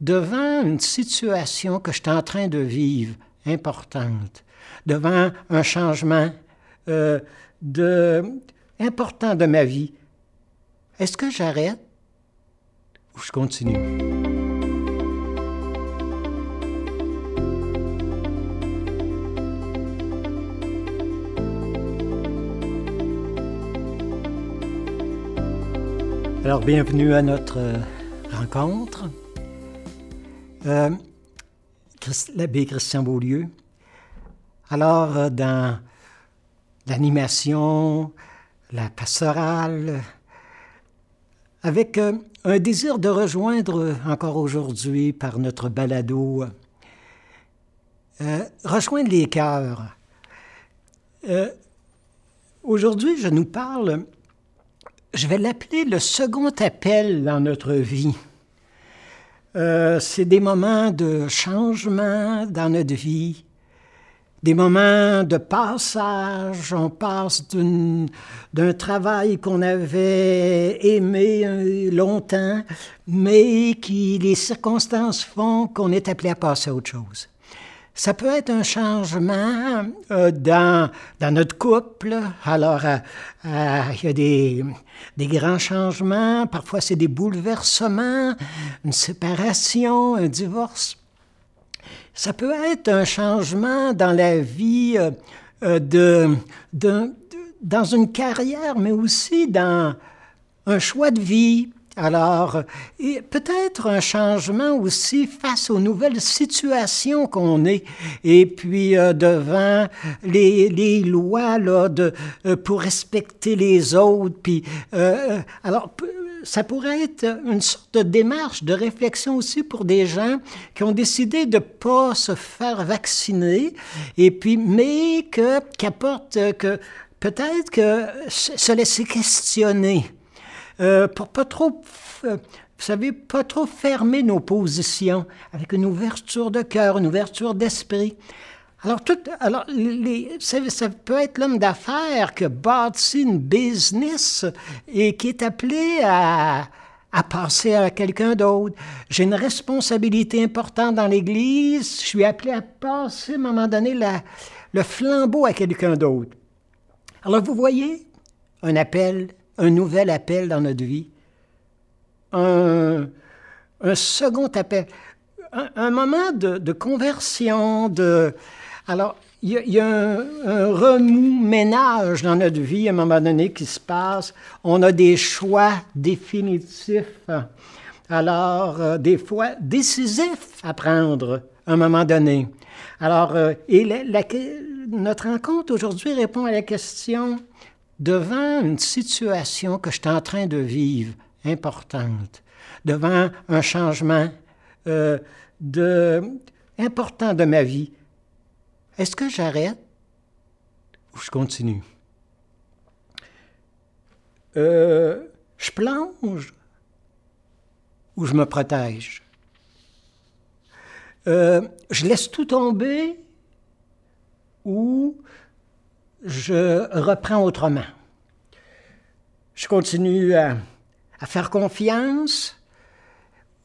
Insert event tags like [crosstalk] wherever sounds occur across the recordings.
devant une situation que je suis en train de vivre importante, devant un changement euh, de, important de ma vie, est-ce que j'arrête ou je continue? Alors, bienvenue à notre euh, rencontre. Euh, L'abbé Christian Beaulieu. Alors, euh, dans l'animation, la pastorale, avec euh, un désir de rejoindre encore aujourd'hui par notre balado, rejoindre les cœurs. Aujourd'hui, je nous parle, je vais l'appeler le second appel dans notre vie. C'est des moments de changement dans notre vie, des moments de passage. On passe d'un travail qu'on avait aimé longtemps, mais qui les circonstances font qu'on est appelé à passer à autre chose. Ça peut être un changement euh, dans, dans notre couple. Alors, euh, euh, il y a des, des grands changements. Parfois, c'est des bouleversements, une séparation, un divorce. Ça peut être un changement dans la vie de, de, dans une carrière, mais aussi dans un choix de vie. Alors, peut-être un changement aussi face aux nouvelles situations qu'on est, et puis euh, devant les, les lois là, de, pour respecter les autres. Puis, alors, ça pourrait être une sorte de démarche, de réflexion aussi pour des gens qui ont décidé de ne pas se faire vacciner, et puis, mais que, qui apportent que peut-être que se laisser questionner euh, pour pas trop, euh, vous savez, pas trop fermer nos positions avec une ouverture de cœur, une ouverture d'esprit. Alors, tout, alors les, ça, peut être l'homme d'affaires qui bâtit une business et qui est appelé à, à passer à quelqu'un d'autre. J'ai une responsabilité importante dans l'Église. Je suis appelé à passer, à un moment donné, la, le flambeau à quelqu'un d'autre. Alors, vous voyez, un appel, un nouvel appel dans notre vie, un, un second appel, un, un moment de, de conversion, de, alors, il y a, un, remous-ménage dans notre vie à un moment donné qui se passe. On a des choix définitifs, alors euh, des fois décisifs à prendre à un moment donné. Alors, euh, et notre rencontre aujourd'hui répond à la question devant une situation que je suis en train de vivre importante, devant un changement euh, de, important de ma vie, est-ce que j'arrête ou je continue? Euh, je plonge ou je me protège? Euh, je laisse tout tomber ou je reprends autrement? Je continue à, faire confiance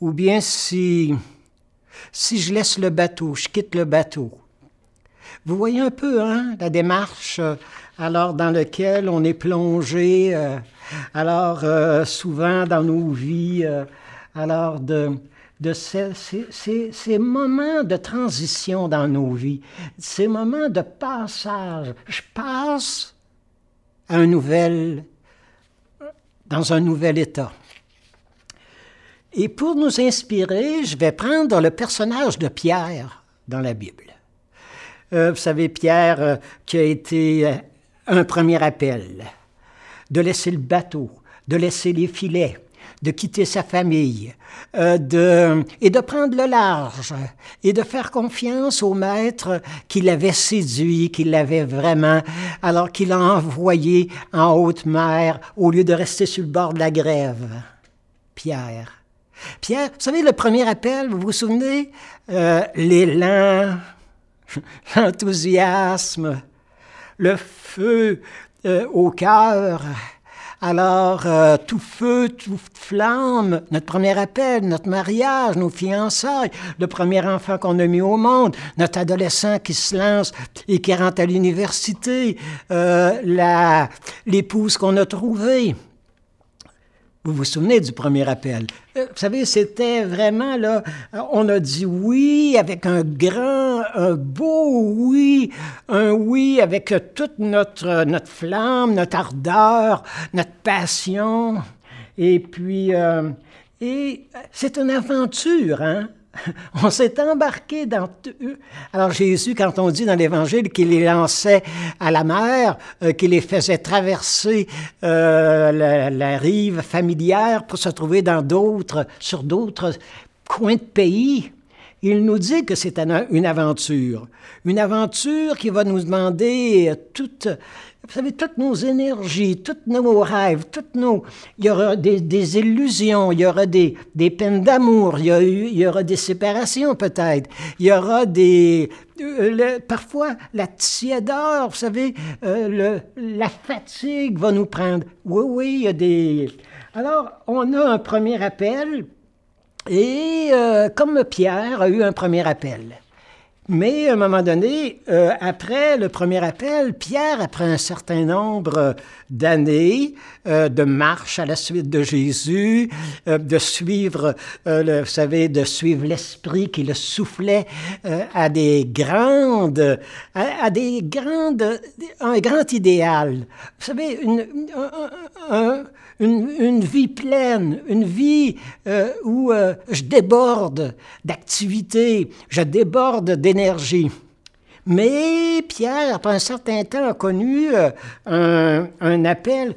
ou bien si, si je laisse le bateau, je quitte le bateau, vous voyez un peu hein, la démarche euh, alors dans laquelle on est plongé, euh, alors euh, souvent dans nos vies, alors de, de ces, moments de transition dans nos vies, ces moments de passage. Je passe à un nouvel, dans un nouvel état. Et pour nous inspirer, je vais prendre le personnage de Pierre dans la Bible. Euh, vous savez, Pierre, euh, qui a été euh, un premier appel, de laisser le bateau, de laisser les filets, de quitter sa famille, de, et de prendre le large, et de faire confiance au maître qui l'avait séduit, qui l'avait vraiment, alors qu'il l'a envoyé en haute mer au lieu de rester sur le bord de la grève. Pierre. Pierre, vous savez, le premier appel, vous vous souvenez? L'élan, [laughs] l'enthousiasme, le feu euh, au cœur. Alors, euh, tout feu, toute flamme, notre premier appel, notre mariage, nos fiançailles, le premier enfant qu'on a mis au monde, notre adolescent qui se lance et qui rentre à l'université, euh, l'épouse qu'on a trouvée. Vous vous souvenez du premier appel? Euh, vous savez, c'était vraiment là, on a dit oui avec un grand, un beau oui, un oui avec toute notre, notre flamme, notre ardeur, notre passion. Et puis, euh, et c'est une aventure, hein? [laughs] On s'est embarqué dans... Alors Jésus, quand on dit dans l'Évangile qu'il les lançait à la mer, euh, qu'il les faisait traverser euh, la, rive familière pour se trouver dans d'autres, sur d'autres coins de pays, il nous dit que c'est une aventure. Une aventure qui va nous demander toute vous savez, toutes nos énergies, tous nos rêves, toutes nos... Il y aura des, illusions, il y aura des, des peines d'amour, il, il, y aura des séparations peut-être, il y aura des... Euh, parfois, la tiédeur, vous savez, euh, le, la fatigue va nous prendre. Oui, oui, il y a des... Alors, on a un premier appel, et euh, comme Pierre a eu un premier appel. Mais à un moment donné, euh, après le premier appel, Pierre, après un certain nombre d'années euh, de marche à la suite de Jésus, euh, de suivre, vous savez, de suivre l'esprit qui le soufflait à des grandes, à, des grandes, un grand idéal. Vous savez, une, un, une, vie pleine, une vie euh, où euh, je déborde d'activité, je déborde Mais Pierre, après un certain temps, a connu euh, un, un, appel,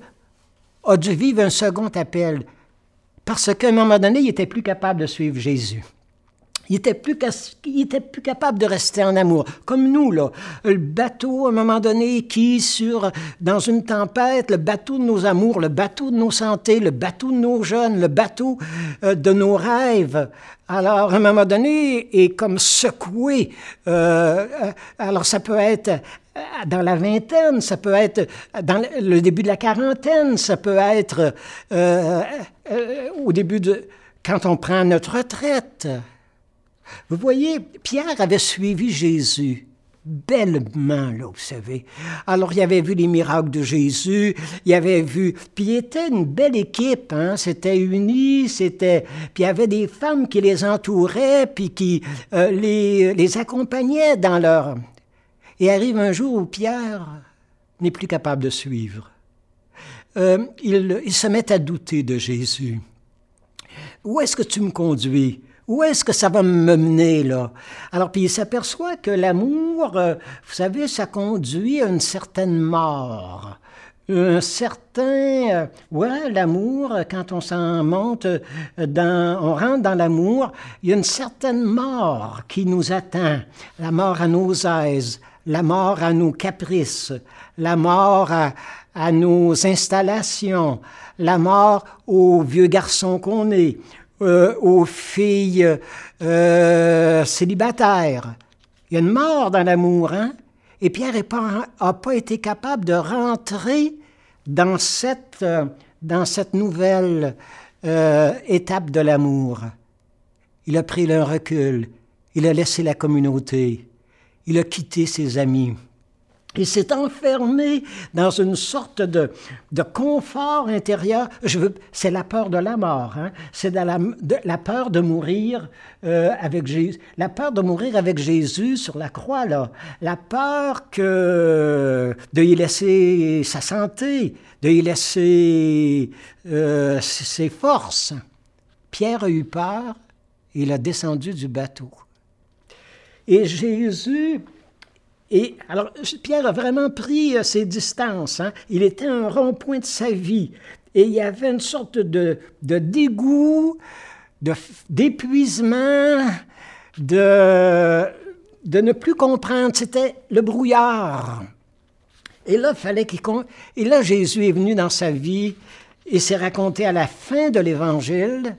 a dû vivre un second appel, parce qu'à un moment donné, il n'était plus capable de suivre Jésus. Il était, plus il était plus capable de rester en amour. Comme nous, là. Le bateau, à un moment donné, qui, sur, dans une tempête, le bateau de nos amours, le bateau de nos santé, le bateau de nos jeunes, le bateau euh, de nos rêves. Alors, à un moment donné, est comme secoué. Euh, euh, alors, ça peut être dans la vingtaine, ça peut être dans le début de la quarantaine, ça peut être au début de... quand on prend notre retraite. Vous voyez, Pierre avait suivi Jésus bellement, là, vous savez. Alors, il avait vu les miracles de Jésus, il avait vu... Puis, il était une belle équipe, hein? C'était uni, c'était... Puis, il y avait des femmes qui les entouraient, puis qui euh, les, les accompagnaient dans leur... Et arrive un jour où Pierre n'est plus capable de suivre. Euh, il, il se met à douter de Jésus. Où est-ce que tu me conduis? Où est-ce que ça va me mener, là? Alors, puis il s'aperçoit que l'amour, euh, vous savez, ça conduit à une certaine mort. Un certain... Euh, ouais, l'amour, quand on s'en monte, euh, dans, on rentre dans l'amour, il y a une certaine mort qui nous attend. La mort à nos aises, la mort à nos caprices, la mort à, à nos installations, la mort aux vieux garçons qu'on est, euh, aux filles euh, célibataires. Il y a une mort dans l'amour, hein? Et Pierre n'a pas, été capable de rentrer dans cette, euh, dans cette nouvelle étape de l'amour. Il a pris le recul, il a laissé la communauté, il a quitté ses amis. Il s'est enfermé dans une sorte de, de confort intérieur. Je veux, c'est la peur de la mort. Hein? C'est la, peur de mourir euh, avec Jésus. La peur de mourir avec Jésus sur la croix, là. La peur que de y laisser sa santé, de y laisser euh, ses forces. Pierre a eu peur. Il a descendu du bateau. Et Jésus et alors, Pierre a vraiment pris euh, ses distances. Hein. Il était un rond-point de sa vie. Et il y avait une sorte de, de dégoût, d'épuisement, de, de ne plus comprendre. C'était le brouillard. Et là, fallait qu'il Et là, Jésus est venu dans sa vie et s'est raconté à la fin de l'Évangile.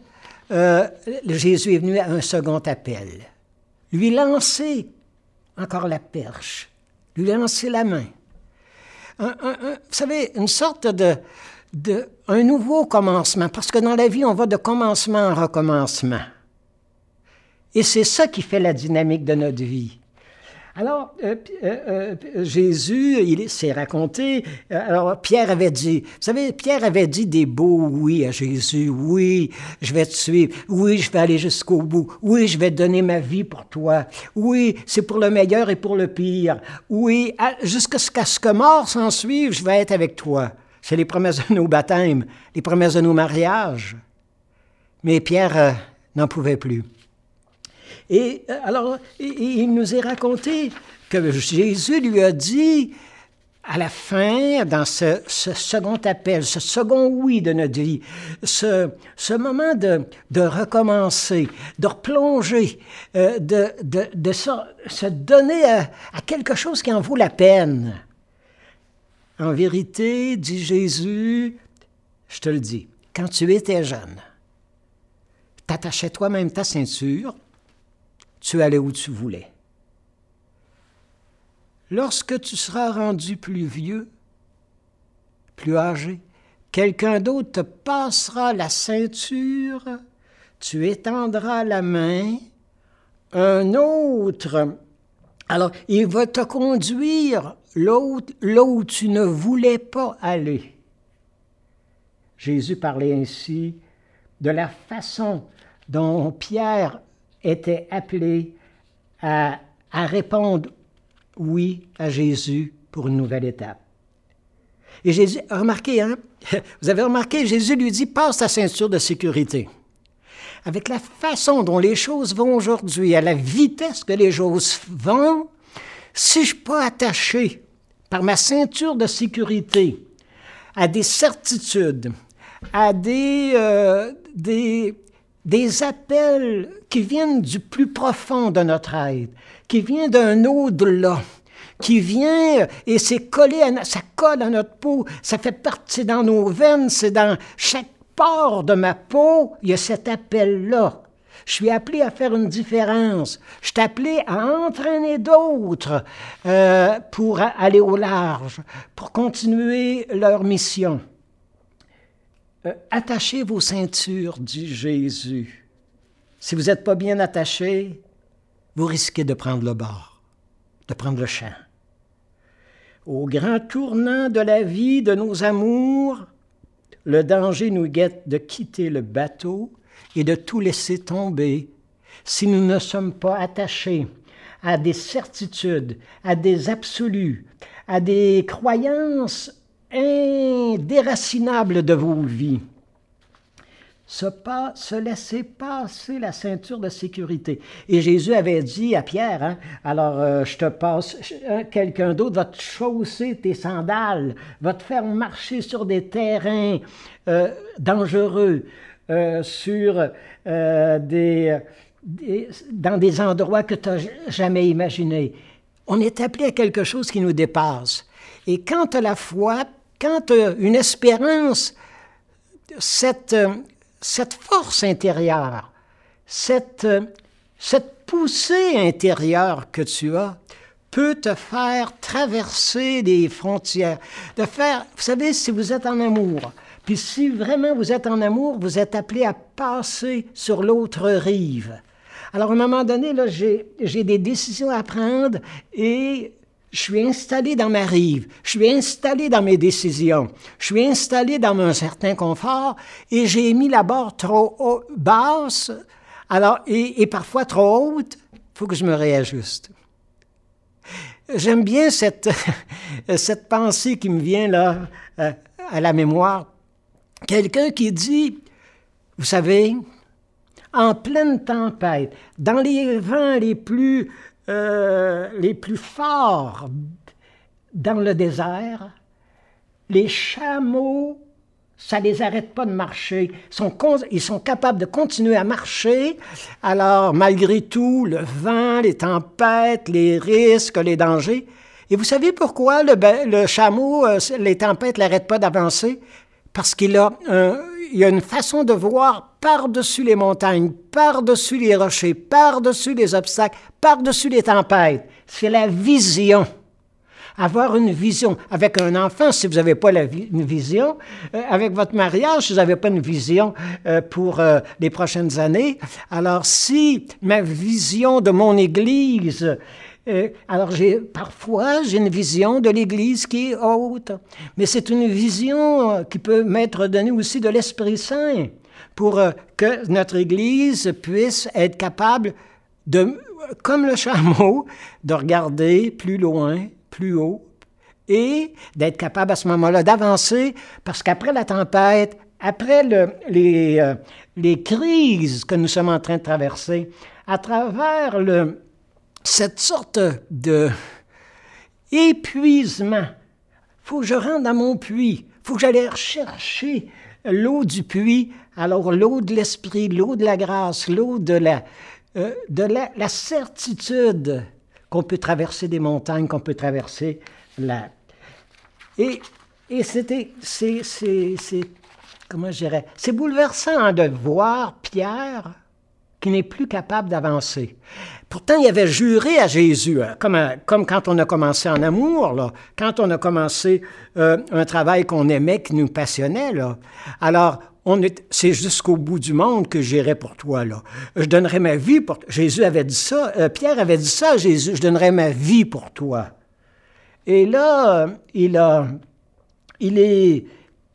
Euh, Jésus est venu à un second appel. Lui lancer encore la perche, lui lancer la main. vous savez, une sorte de... de un nouveau commencement, parce que dans la vie, on va de commencement en recommencement. Et c'est ça qui fait la dynamique de notre vie. Alors, euh, euh, euh, Jésus, il s'est raconté. alors, Pierre avait dit, vous savez, Pierre avait dit des beaux oui à Jésus. Oui, je vais te suivre. Oui, je vais aller jusqu'au bout. Oui, je vais donner ma vie pour toi. Oui, c'est pour le meilleur et pour le pire. Oui, jusqu'à ce que mort s'en suive, je vais être avec toi. C'est les promesses de nos baptêmes, les promesses de nos mariages. Mais Pierre n'en pouvait plus. Et alors, il nous est raconté que Jésus lui a dit, à la fin, dans ce, second appel, ce second oui de notre vie, ce, moment de, recommencer, de replonger, euh, de se, donner à, à, quelque chose qui en vaut la peine. En vérité, dit Jésus, je te le dis, quand tu étais jeune, t'attachais toi-même ta ceinture, tu allais où tu voulais. Lorsque tu seras rendu plus vieux, plus âgé, quelqu'un d'autre te passera la ceinture, tu étendras la main, un autre, alors il va te conduire là où tu ne voulais pas aller. Jésus parlait ainsi de la façon dont Pierre était appelé à, répondre oui à Jésus pour une nouvelle étape. Et Jésus, remarquez, hein, [laughs] vous avez remarqué, Jésus lui dit, passe ta ceinture de sécurité. Avec la façon dont les choses vont aujourd'hui, à la vitesse que les choses vont, si je ne suis pas attaché par ma ceinture de sécurité à des certitudes, à des, euh, des, des appels qui viennent du plus profond de notre être, qui viennent d'un au-delà, qui vient et c'est collé, à, ça colle à notre peau, ça fait partie dans nos veines, c'est dans chaque pore de ma peau, il y a cet appel-là. Je suis appelé à faire une différence. Je suis appelé à entraîner d'autres euh, pour aller au large, pour continuer leur mission. Euh, attachez vos ceintures, dit Jésus. Si vous n'êtes pas bien attaché, vous risquez de prendre le bord, de prendre le champ. Au grand tournant de la vie, de nos amours, le danger nous guette de quitter le bateau et de tout laisser tomber si nous ne sommes pas attachés à des certitudes, à des absolus, à des croyances indéracinables de vos vies. Se, pas, se laisser passer la ceinture de sécurité. Et Jésus avait dit à Pierre, hein, alors euh, je te passe, hein, quelqu'un d'autre va te chausser tes sandales, va te faire marcher sur des terrains euh, dangereux, euh, sur des, dans des endroits que tu n'as jamais imaginés. On est appelé à quelque chose qui nous dépasse. Et quand la foi quand euh, une espérance, cette, euh, cette force intérieure, cette, euh, cette poussée intérieure que tu as, peut te faire traverser des frontières, de faire, vous savez, si vous êtes en amour, puis si vraiment vous êtes en amour, vous êtes appelé à passer sur l'autre rive. Alors, à un moment donné, là, j'ai des décisions à prendre et je suis installé dans ma rive, je suis installé dans mes décisions, je suis installé dans un certain confort et j'ai mis la barre trop basse alors, et, parfois trop haute. Il faut que je me réajuste. J'aime bien cette, [laughs] cette pensée qui me vient là euh, à la mémoire. Quelqu'un qui dit, vous savez, en pleine tempête, dans les vents les plus euh, les plus forts dans le désert, les chameaux, ça ne les arrête pas de marcher. Ils sont, capables de continuer à marcher. Alors, malgré tout, le vent, les tempêtes, les risques, les dangers. Et vous savez pourquoi le, chameau, euh, les tempêtes ne l'arrêtent pas d'avancer? Parce qu'il a a une façon de voir par-dessus les montagnes, par-dessus les rochers, par-dessus les obstacles, par-dessus les tempêtes. C'est la vision. avoir une vision. Avec un enfant, si vous n'avez pas une vision, euh, avec votre mariage, si vous n'avez pas une vision euh, pour euh, les prochaines années, alors si ma vision de mon Église, alors j'ai parfois j'ai une vision de l'Église qui est haute, mais c'est une vision qui peut m'être donnée aussi de l'Esprit Saint pour que notre Église puisse être capable de, comme le chameau, de regarder plus loin, plus haut, et d'être capable à ce moment-là d'avancer, parce qu'après la tempête, après les, euh, les crises que nous sommes en train de traverser, à travers le, cette sorte de épuisement, faut que je rentre dans mon puits, faut que j'aille rechercher l'eau du puits, alors l'eau de l'esprit, l'eau de la grâce, l'eau de la, euh, de la, certitude qu'on peut traverser des montagnes, qu'on peut traverser la... Et, et c'était, c'est, c'est, comment je dirais, c'est bouleversant hein, de voir Pierre qui n'est plus capable d'avancer. Pourtant, il avait juré à Jésus, hein, comme, quand on a commencé en amour, là, quand on a commencé euh, un travail qu'on aimait, qui nous passionnait. Là. Alors, c'est jusqu'au bout du monde que j'irai pour toi, là. Je donnerai ma vie pour toi. Jésus avait dit ça, euh, Pierre avait dit ça à Jésus, je donnerai ma vie pour toi. Et là, il a, il est,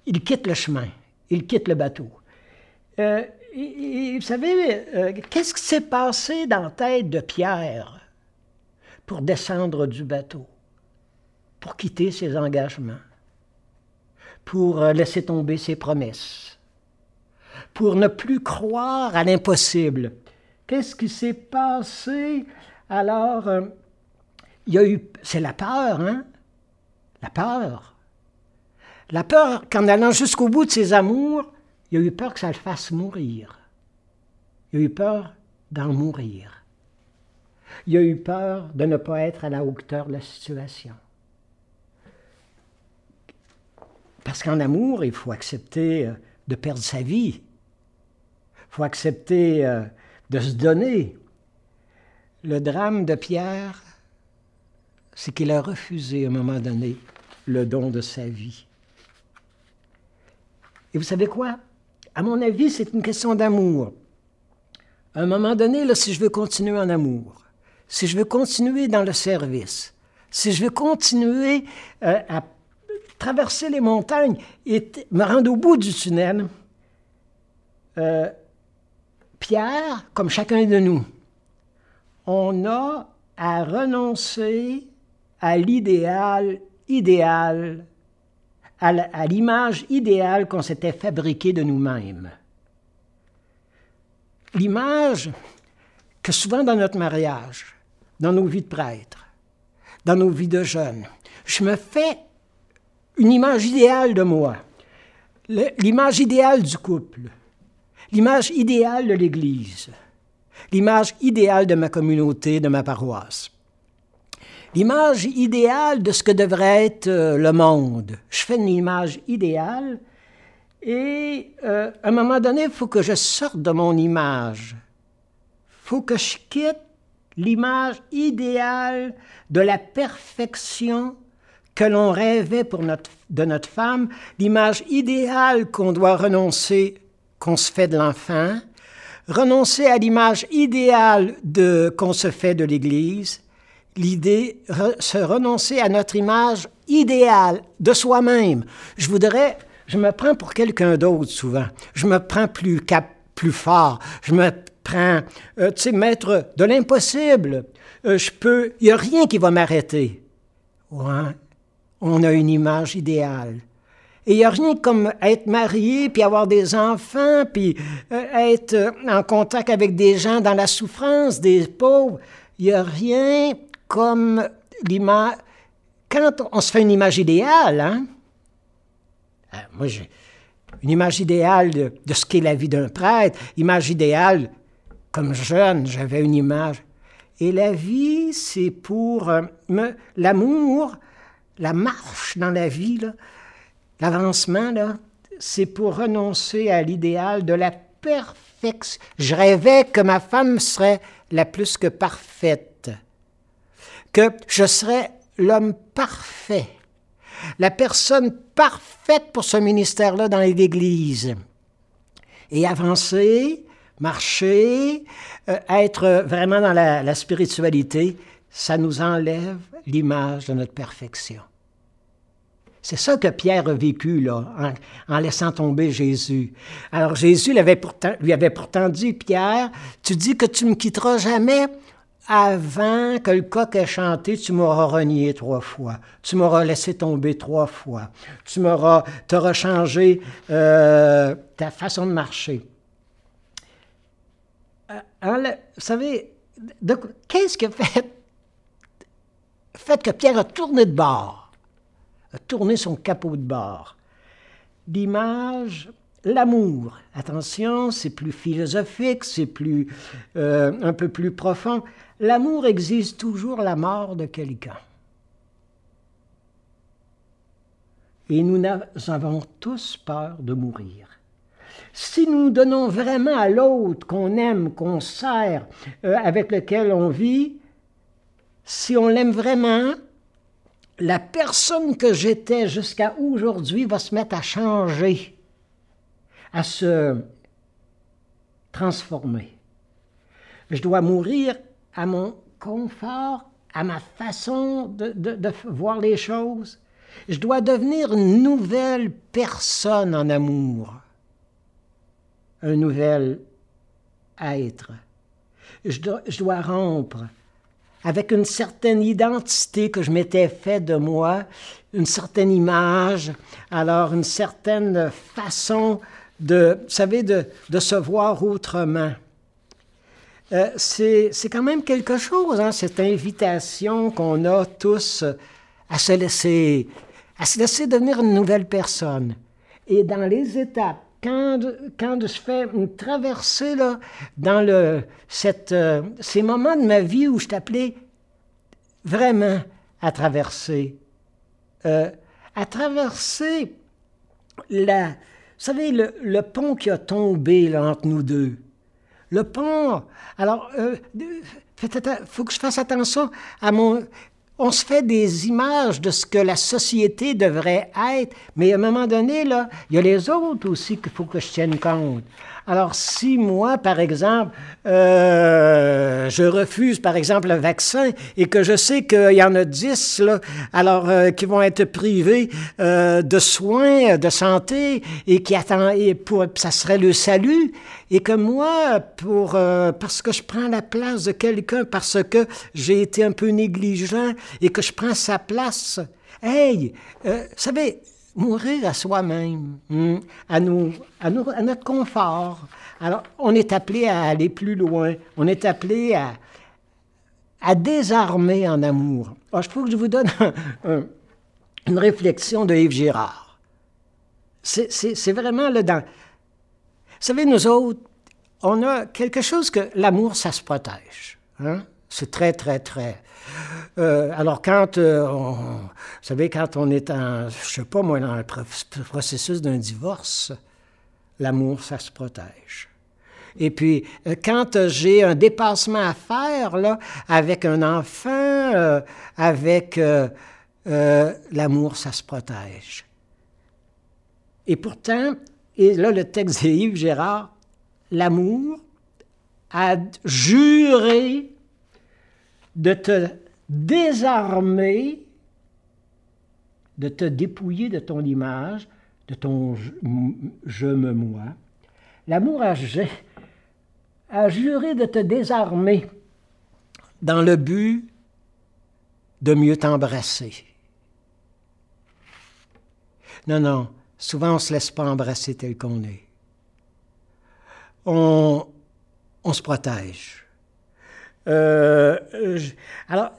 il quitte le chemin, il quitte le bateau. Euh, vous savez, euh, qu'est-ce qui s'est passé dans la tête de Pierre pour descendre du bateau, pour quitter ses engagements, pour laisser tomber ses promesses? pour ne plus croire à l'impossible? Qu'est-ce qui s'est passé? Alors, euh, il y a eu, c'est la peur, hein? La peur. La peur qu'en allant jusqu'au bout de ses amours, il a eu peur que ça le fasse mourir. Il a eu peur d'en mourir. Il a eu peur de ne pas être à la hauteur de la situation. Parce qu'en amour, il faut accepter euh, de perdre sa vie faut accepter euh, de se donner. Le drame de Pierre, c'est qu'il a refusé à un moment donné le don de sa vie. Et vous savez quoi? À mon avis, c'est une question d'amour. À un moment donné, si je veux continuer en amour, si je veux continuer dans le service, si je veux continuer euh, à traverser les montagnes et me rendre au bout du tunnel, euh, Pierre, comme chacun de nous, on a à renoncer à l'idéal idéal, à l'image idéale qu'on s'était fabriquée de nous-mêmes. L'image que souvent dans notre mariage, dans nos vies de prêtres, dans nos vies de jeunes, je me fais une image idéale de moi, l'image idéale du couple, l'image idéale de l'Église, l'image idéale de ma communauté, de ma paroisse, l'image idéale de ce que devrait être euh, le monde. Je fais une image idéale et euh, à un moment donné, il faut que je sorte de mon image. Il faut que je quitte l'image idéale de la perfection que l'on rêvait pour notre, de notre femme, l'image idéale qu'on doit renoncer qu'on se fait de l'enfant, renoncer à l'image idéale qu'on se fait de l'Église, l'idée, se renoncer à notre image idéale de soi-même. Je voudrais, je me prends pour quelqu'un d'autre souvent. Je me prends plus cap, plus fort. Je me prends, euh, tu sais, maître de l'impossible. Euh, je peux, il n'y a rien qui va m'arrêter. Ouais. On a une image idéale. Et il n'y a rien comme être marié, puis avoir des enfants, puis euh, être en contact avec des gens dans la souffrance, des pauvres. Il n'y a rien comme l'image. Quand on se fait une image idéale, hein? Euh, moi, j'ai une image idéale de, ce qu'est la vie d'un prêtre, image idéale, comme jeune, j'avais une image. Et la vie, c'est pour euh, l'amour, la marche dans la vie, L'avancement, c'est pour renoncer à l'idéal de la perfection. Je rêvais que ma femme serait la plus que parfaite, que je serais l'homme parfait, la personne parfaite pour ce ministère-là dans l'Église. Et avancer, marcher, euh, être vraiment dans la, spiritualité, ça nous enlève l'image de notre perfection. C'est ça que Pierre a vécu là, en, laissant tomber Jésus. Alors Jésus pourtant, lui avait pourtant dit, Pierre, tu dis que tu ne me quitteras jamais avant que le coq ait chanté, tu m'auras renié trois fois. Tu m'auras laissé tomber trois fois. Tu m'auras, auras changé euh, ta façon de marcher. Euh, vous savez, qu'est-ce qui a fait, fait que Pierre a tourné de bord? a tourné son capot de bord? L'image, l'amour. Attention, c'est plus philosophique, c'est plus euh, un peu plus profond. L'amour exige toujours la mort de quelqu'un. Et nous avons tous peur de mourir. Si nous donnons vraiment à l'autre qu'on aime, qu'on sert, euh, avec lequel on vit, si on l'aime vraiment, la personne que j'étais jusqu'à aujourd'hui va se mettre à changer, à se transformer. Je dois mourir à mon confort, à ma façon de, voir les choses. Je dois devenir une nouvelle personne en amour, un nouvel être. Je dois, rompre avec une certaine identité que je m'étais fait de moi, une certaine image, alors une certaine façon de, vous savez, de se voir autrement. Euh, c'est quand même quelque chose, hein, cette invitation qu'on a tous à se laisser, à se laisser devenir une nouvelle personne. Et dans les étapes, quand, quand je fais une traversée là, dans le, cette, euh, ces moments de ma vie où je t'appelais vraiment à traverser, euh, à traverser la, vous savez, le, pont qui a tombé entre nous deux. Le pont, alors, euh, faut que je fasse attention à mon... On se fait des images de ce que la société devrait être, mais à un moment donné, il y a les autres aussi qu'il faut que je tienne compte. Alors, si moi, par exemple, euh, je refuse, par exemple, le vaccin et que je sais qu'il y en a dix, là, alors, euh, qui vont être privés euh, de soins, de santé et qui attendent, et pour, ça serait le salut, et que moi, pour, parce que je prends la place de quelqu'un, parce que j'ai été un peu négligent et que je prends sa place, hey, vous savez, mourir à soi-même, hmm, à, nous, à, à, notre confort. Alors, on est appelé à aller plus loin. On est appelé à, à désarmer en amour. Alors, je faut que je vous donne [laughs] une réflexion de Yves Girard. C'est vraiment le dans. Vous savez, nous autres, on a quelque chose que l'amour, ça se protège. Hein? C'est très, très, très. Euh, alors, quand, euh, vous savez, quand on est en, je sais pas moi, dans le processus d'un divorce, l'amour, ça se protège. Et puis, euh, quand j'ai un dépassement à faire, là, avec un enfant, avec l'amour, ça se protège. Et pourtant, et là, le texte de Yves Gérard, l'amour a juré de te désarmer, de te dépouiller de ton image, de ton je, me moi. L'amour a, juré de te désarmer dans le but de mieux t'embrasser. Non, non, souvent on ne se laisse pas embrasser tel qu'on est. On, on se protège. Euh, alors,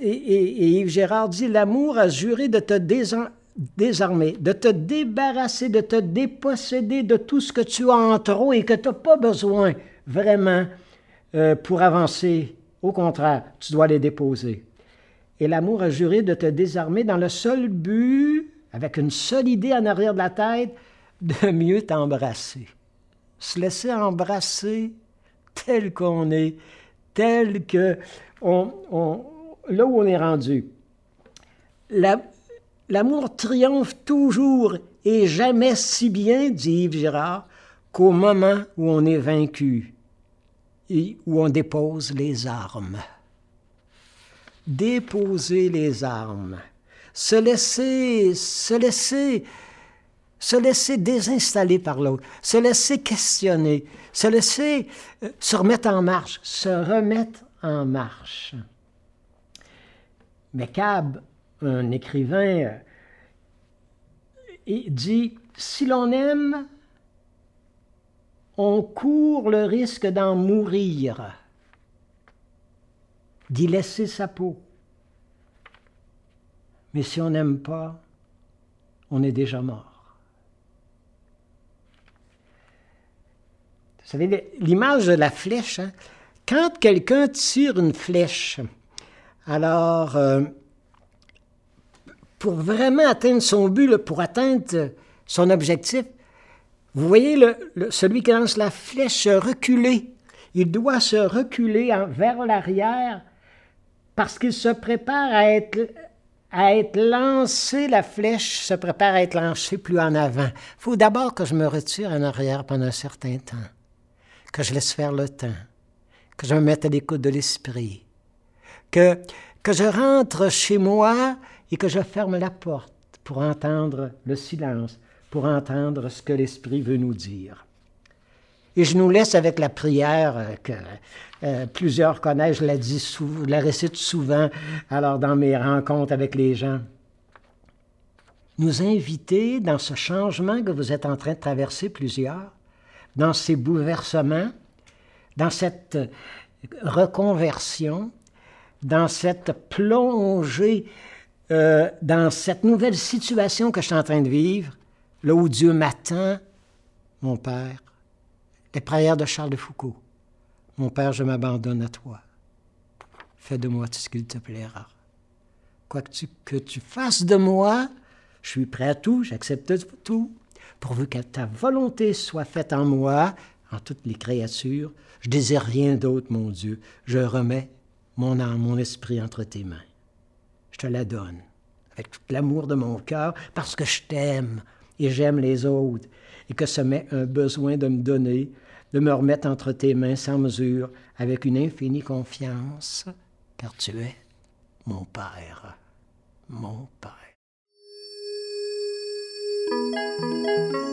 et, Yves Gérard dit, l'amour a juré de te désarmer, de te débarrasser, de te déposséder de tout ce que tu as en trop et que tu n'as pas besoin vraiment euh, pour avancer. Au contraire, tu dois les déposer. Et l'amour a juré de te désarmer dans le seul but, avec une seule idée en arrière de la tête, de mieux t'embrasser. Se laisser embrasser tel qu'on est, tel que là où on est rendu. L'amour triomphe toujours et jamais si bien, dit Yves Girard, qu'au moment où on est vaincu et où on dépose les armes. Déposer les armes, se laisser, se laisser, se laisser désinstaller par l'autre, se laisser questionner, se laisser euh, se remettre en marche, se remettre en marche. Mais Cab, un écrivain, euh, dit Si l'on aime, on court le risque d'en mourir, d'y laisser sa peau. Mais si on n'aime pas, on est déjà mort. Vous savez, l'image de la flèche, hein, quand quelqu'un tire une flèche, alors, euh, pour vraiment atteindre son but, pour atteindre son objectif, vous voyez celui qui lance la flèche reculer. Il doit se reculer vers l'arrière parce qu'il se prépare à être, à être lancé, la flèche se prépare à être lancée plus en avant. Il faut d'abord que je me retire en arrière pendant un certain temps, que je laisse faire le temps, que je me mette à l'écoute de l'esprit, que, que je rentre chez moi et que je ferme la porte pour entendre le silence, pour entendre ce que l'Esprit veut nous dire. Et je nous laisse avec la prière que euh, plusieurs connaissent, je la, dis la récite souvent alors dans mes rencontres avec les gens. Nous inviter dans ce changement que vous êtes en train de traverser plusieurs, dans ces bouleversements, dans cette reconversion, dans cette plongée euh, dans cette nouvelle situation que je suis en train de vivre, là où Dieu m'attend, mon Père, les prières de Charles de Foucault. Mon Père, je m'abandonne à toi. Fais de moi tout ce qu'il te plaira. Quoi que tu, que tu fasses de moi, je suis prêt à tout, j'accepte tout, pourvu que ta volonté soit faite en moi, en toutes les créatures. Je désire rien d'autre, mon Dieu. Je remets mon âme, mon esprit entre tes mains je te la donne avec tout l'amour de mon cœur parce que je t'aime et j'aime les autres et que ça met un besoin de me donner, de me remettre entre tes mains sans mesure avec une infinie confiance car tu es mon Père, mon Père. Música